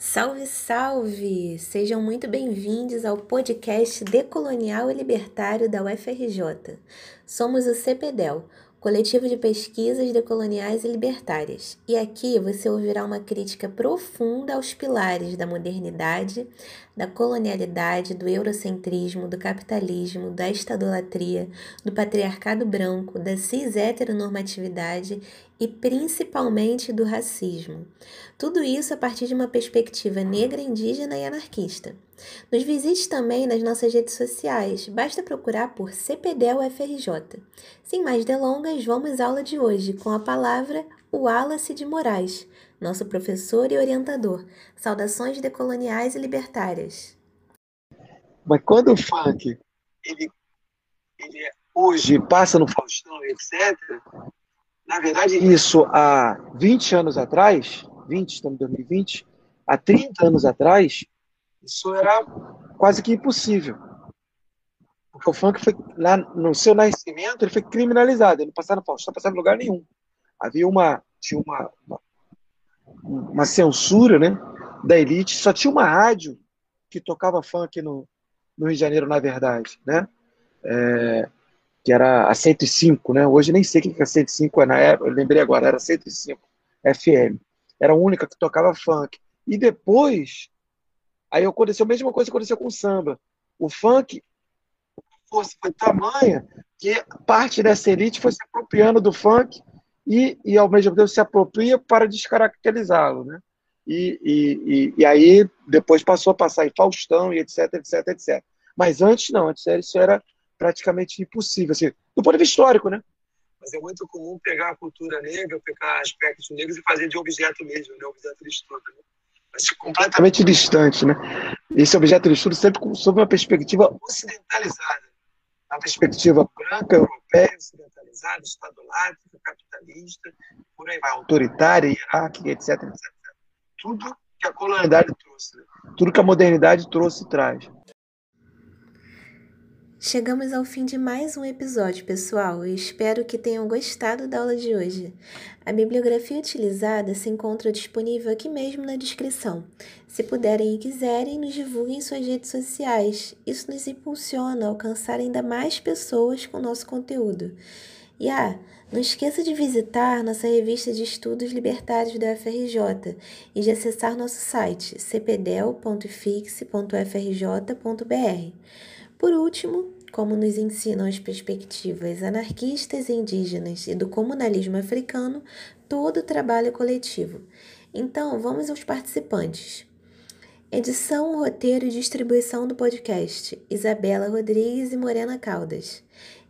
Salve, salve! Sejam muito bem-vindos ao podcast Decolonial e Libertário da UFRJ. Somos o CPDEL, Coletivo de Pesquisas Decoloniais e Libertárias, e aqui você ouvirá uma crítica profunda aos pilares da modernidade, da colonialidade, do eurocentrismo, do capitalismo, da estadolatria, do patriarcado branco, da cis-heteronormatividade e principalmente do racismo. Tudo isso a partir de uma perspectiva negra, indígena e anarquista. Nos visite também nas nossas redes sociais, basta procurar por CPDEL UFRJ. Sem mais delongas, vamos à aula de hoje com a palavra Wallace de Moraes, nosso professor e orientador. Saudações decoloniais e libertárias. Mas quando o funk ele, ele hoje passa no Faustão, etc., na verdade, isso há 20 anos atrás, 20, estamos em 2020, há 30 anos atrás, isso era quase que impossível. Porque o funk foi, lá no seu nascimento, ele foi criminalizado, ele não passava não passava em lugar nenhum. Havia uma, tinha uma, uma, uma censura, né, da elite, só tinha uma rádio que tocava funk no, no Rio de Janeiro, na verdade, né? É, que era a 105, né? Hoje nem sei o que é 105 é na época, eu lembrei agora, era 105 FM. Era a única que tocava funk. E depois, aí aconteceu a mesma coisa que aconteceu com o samba. O funk força foi tamanha que parte dessa elite foi se apropriando do funk e, e ao mesmo tempo se apropria para descaracterizá-lo, né? E, e, e, aí depois passou a passar em Faustão e etc, etc, etc. Mas antes não, antes isso era praticamente impossível, assim, do ponto de vista histórico, né? Mas é muito comum pegar a cultura negra, pegar aspectos negros e fazer de objeto mesmo, né? Objeto de estudo. Né? Mas completamente distante, né? Esse objeto de estudo sempre sob uma perspectiva ocidentalizada. Uma perspectiva branca, europeia, ocidentalizada, estadolátrica, capitalista, por aí vai, autoritária, hierárquica, etc, etc. Tudo que a colonialidade trouxe, né? tudo que a modernidade trouxe e traz. Chegamos ao fim de mais um episódio, pessoal, espero que tenham gostado da aula de hoje. A bibliografia utilizada se encontra disponível aqui mesmo na descrição. Se puderem e quiserem, nos divulguem em suas redes sociais. Isso nos impulsiona a alcançar ainda mais pessoas com nosso conteúdo. E ah, não esqueça de visitar nossa revista de estudos libertários da UFRJ e de acessar nosso site cpdel.fix.frj.br. Por último, como nos ensinam as perspectivas anarquistas e indígenas e do comunalismo africano, todo o trabalho coletivo. Então, vamos aos participantes. Edição, roteiro e distribuição do podcast: Isabela Rodrigues e Morena Caldas.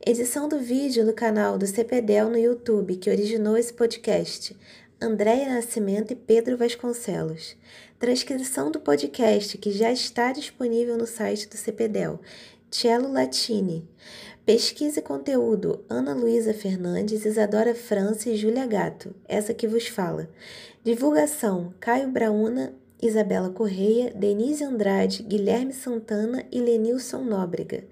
Edição do vídeo no canal do CPDEL no YouTube, que originou esse podcast: Andréia Nascimento e Pedro Vasconcelos. Transcrição do podcast, que já está disponível no site do CPDEL Cello Latini. Pesquisa e conteúdo: Ana Luísa Fernandes, Isadora França e Júlia Gato, essa que vos fala. Divulgação: Caio Brauna, Isabela Correia, Denise Andrade, Guilherme Santana e Lenilson Nóbrega.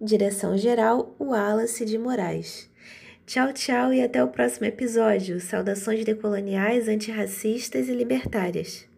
Direção-geral: Wallace de Moraes. Tchau, tchau e até o próximo episódio. Saudações decoloniais, antirracistas e libertárias.